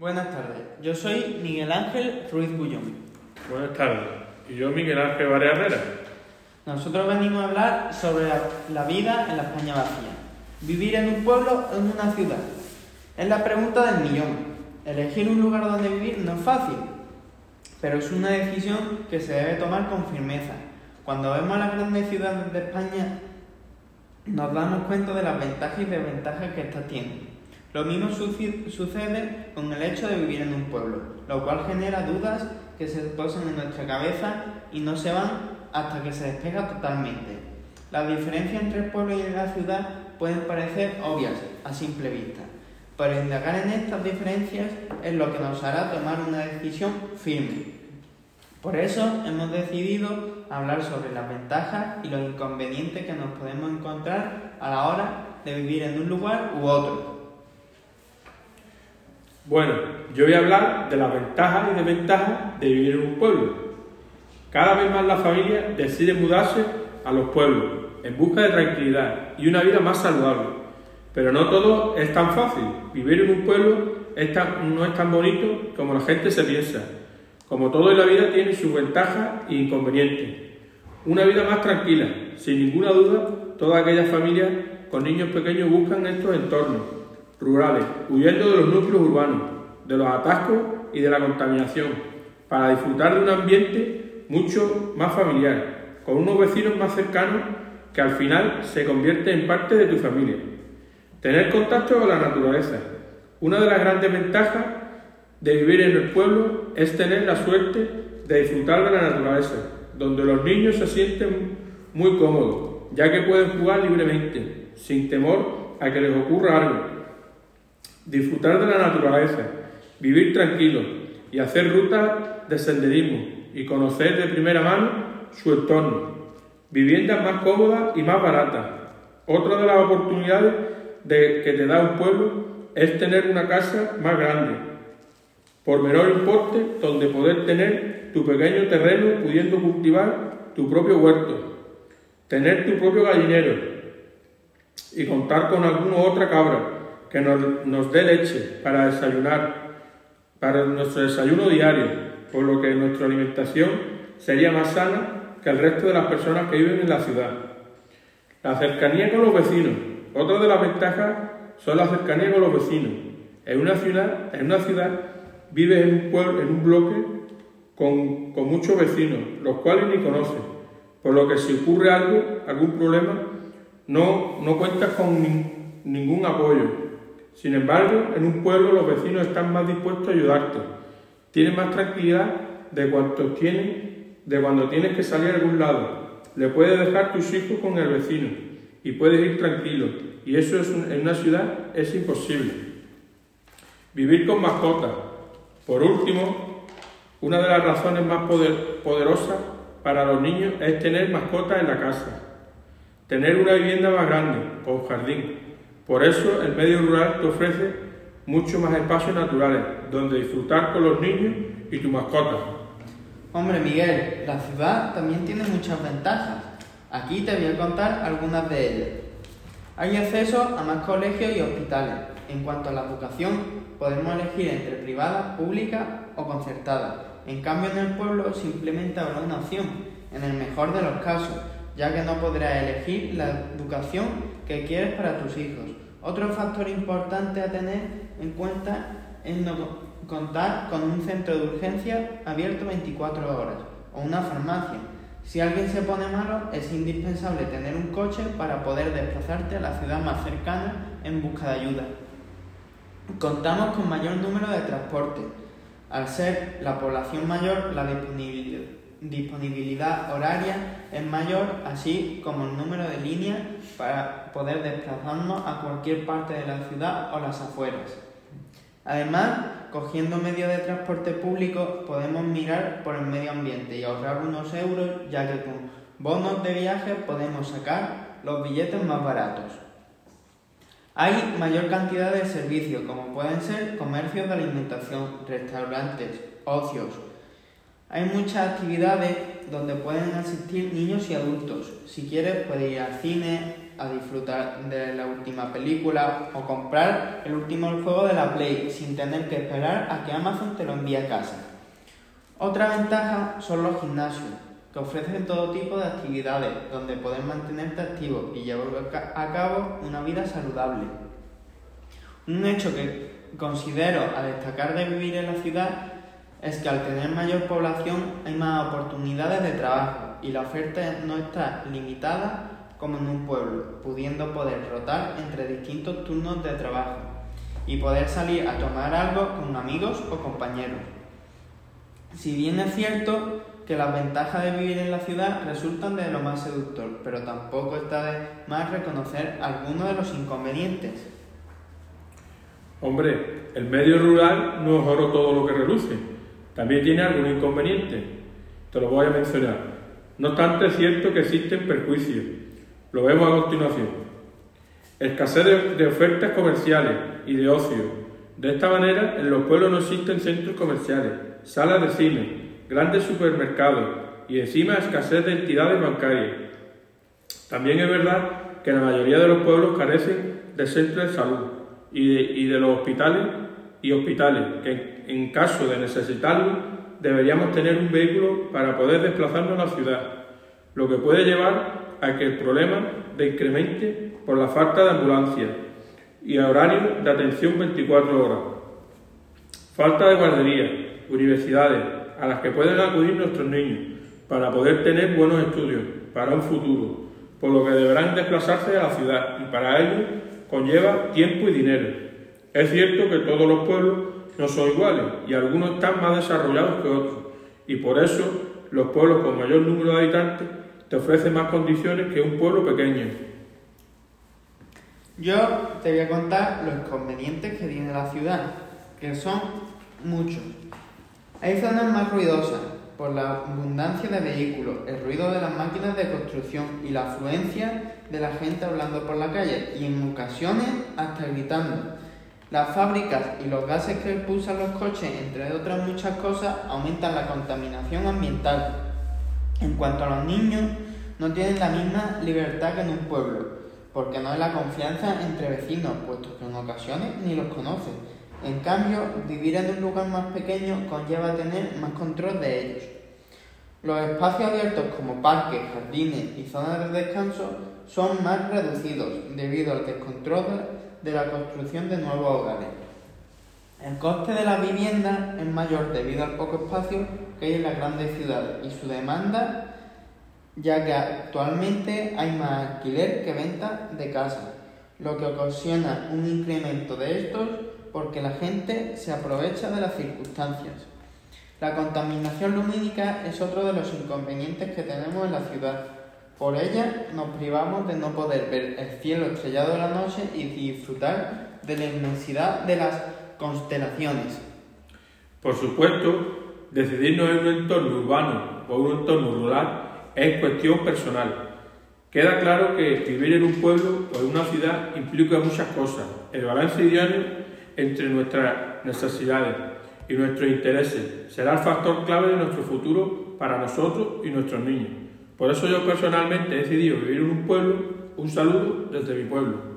Buenas tardes, yo soy Miguel Ángel Ruiz Bullón. Buenas tardes, y yo Miguel Ángel Varea Herrera. Nosotros venimos a hablar sobre la, la vida en la España vacía. ¿Vivir en un pueblo o en una ciudad? Es la pregunta del millón. Elegir un lugar donde vivir no es fácil, pero es una decisión que se debe tomar con firmeza. Cuando vemos las grandes ciudades de España, nos damos cuenta de las ventajas y desventajas que éstas tienen. Lo mismo sucede con el hecho de vivir en un pueblo, lo cual genera dudas que se posan en nuestra cabeza y no se van hasta que se despega totalmente. Las diferencias entre el pueblo y la ciudad pueden parecer obvias a simple vista, pero indagar en estas diferencias es lo que nos hará tomar una decisión firme. Por eso hemos decidido hablar sobre las ventajas y los inconvenientes que nos podemos encontrar a la hora de vivir en un lugar u otro. Bueno, yo voy a hablar de las ventajas y desventajas de vivir en un pueblo. Cada vez más las familias deciden mudarse a los pueblos en busca de tranquilidad y una vida más saludable. Pero no todo es tan fácil. Vivir en un pueblo no es tan bonito como la gente se piensa. Como todo en la vida tiene sus ventajas e inconvenientes. Una vida más tranquila, sin ninguna duda, todas aquellas familias con niños pequeños buscan estos entornos rurales, huyendo de los núcleos urbanos, de los atascos y de la contaminación, para disfrutar de un ambiente mucho más familiar, con unos vecinos más cercanos que al final se convierte en parte de tu familia. Tener contacto con la naturaleza. Una de las grandes ventajas de vivir en el pueblo es tener la suerte de disfrutar de la naturaleza, donde los niños se sienten muy cómodos, ya que pueden jugar libremente, sin temor a que les ocurra algo. Disfrutar de la naturaleza, vivir tranquilo y hacer rutas de senderismo y conocer de primera mano su entorno. Viviendas más cómodas y más baratas. Otra de las oportunidades de, que te da un pueblo es tener una casa más grande, por menor importe, donde poder tener tu pequeño terreno pudiendo cultivar tu propio huerto, tener tu propio gallinero y contar con alguna otra cabra que nos, dé leche para desayunar, para nuestro desayuno diario, por lo que nuestra alimentación sería más sana que el resto de las personas que viven en la ciudad. La cercanía con los vecinos. Otra de las ventajas son la cercanía con los vecinos. En una ciudad, en una ciudad vives en un pueblo, en un bloque con, con muchos vecinos, los cuales ni conoces. Por lo que si ocurre algo, algún problema, no, no cuentas con nin- ningún apoyo. Sin embargo, en un pueblo los vecinos están más dispuestos a ayudarte. Tienen más tranquilidad de de cuando tienes que salir a algún lado. Le puedes dejar tus hijos con el vecino y puedes ir tranquilo. Y eso es en una ciudad es imposible. Vivir con mascotas. Por último, una de las razones más poder- poderosas para los niños es tener mascotas en la casa. Tener una vivienda más grande, con jardín. Por eso el medio rural te ofrece mucho más espacios naturales, donde disfrutar con los niños y tu mascota. Hombre Miguel, la ciudad también tiene muchas ventajas. Aquí te voy a contar algunas de ellas. Hay acceso a más colegios y hospitales. En cuanto a la educación, podemos elegir entre privada, pública o concertada. En cambio, en el pueblo simplemente habrá una opción, en el mejor de los casos, ya que no podrás elegir la educación que quieres para tus hijos. Otro factor importante a tener en cuenta es no contar con un centro de urgencia abierto 24 horas o una farmacia. Si alguien se pone malo, es indispensable tener un coche para poder desplazarte a la ciudad más cercana en busca de ayuda. Contamos con mayor número de transporte. Al ser la población mayor, la disponibilidad, disponibilidad horaria es mayor, así como el número de líneas para poder desplazarnos a cualquier parte de la ciudad o las afueras. Además, cogiendo medios de transporte público podemos mirar por el medio ambiente y ahorrar unos euros, ya que con bonos de viaje podemos sacar los billetes más baratos. Hay mayor cantidad de servicios, como pueden ser comercios de alimentación, restaurantes, ocios. Hay muchas actividades donde pueden asistir niños y adultos. Si quieres, puedes ir al cine, a disfrutar de la última película o comprar el último juego de la Play sin tener que esperar a que Amazon te lo envíe a casa. Otra ventaja son los gimnasios, que ofrecen todo tipo de actividades donde poder mantenerte activo y llevar a cabo una vida saludable. Un hecho que considero a destacar de vivir en la ciudad es que al tener mayor población hay más oportunidades de trabajo y la oferta no está limitada como en un pueblo, pudiendo poder rotar entre distintos turnos de trabajo y poder salir a tomar algo con amigos o compañeros. Si bien es cierto que las ventajas de vivir en la ciudad resultan de lo más seductor, pero tampoco está de más reconocer algunos de los inconvenientes. Hombre, el medio rural no es oro todo lo que reluce, también tiene algún inconveniente. Te lo voy a mencionar. No obstante, es cierto que existen perjuicios. Lo vemos a continuación. Escasez de, de ofertas comerciales y de ocio. De esta manera, en los pueblos no existen centros comerciales, salas de cine, grandes supermercados y encima escasez de entidades bancarias. También es verdad que la mayoría de los pueblos carecen de centros de salud y de, los hospitales y hospitales, que en caso de necesitarlo deberíamos tener un vehículo para poder desplazarnos a la ciudad, lo que puede llevar a que el problema incremente por la falta de ambulancia y horario de atención 24 horas. Falta de guarderías, universidades, a las que pueden acudir nuestros niños para poder tener buenos estudios para un futuro, por lo que deberán desplazarse a la ciudad y para ello conlleva tiempo y dinero. Es cierto que todos los pueblos no son iguales y algunos están más desarrollados que otros y por eso los pueblos con mayor número de habitantes te ofrecen más condiciones que un pueblo pequeño. Yo te voy a contar los inconvenientes que tiene la ciudad, que son muchos. Hay zonas más ruidosas por la abundancia de vehículos, el ruido de las máquinas de construcción y la afluencia de la gente hablando por la calle y en ocasiones hasta gritando. Las fábricas y los gases que expulsan los coches, entre otras muchas cosas, aumentan la contaminación ambiental. En cuanto a los niños, no tienen la misma libertad que en un pueblo, porque no hay la confianza entre vecinos, puesto que en ocasiones ni los conocen en cambio, vivir en un lugar más pequeño conlleva tener más control de ellos. Los espacios abiertos como parques, jardines y zonas de descanso son más reducidos debido al descontrol de la construcción de nuevos hogares. El coste de la vivienda es mayor debido al poco espacio que hay en las grandes ciudades y su demanda, ya que actualmente hay más alquiler que venta de casas, lo que ocasiona un incremento de estos porque la gente se aprovecha de las circunstancias. La contaminación lumínica es otro de los inconvenientes que tenemos en la ciudad. Por ella nos privamos de no poder ver el cielo estrellado de la noche y disfrutar de la inmensidad de las constelaciones. Por supuesto, decidirnos en un entorno urbano o un entorno rural es cuestión personal. Queda claro que vivir en un pueblo o en una ciudad implica muchas cosas. El balance diario entre nuestras necesidades y nuestros intereses será el factor clave de nuestro futuro para nosotros y nuestros niños. Por eso yo personalmente he decidido vivir en un pueblo. Un saludo desde mi pueblo.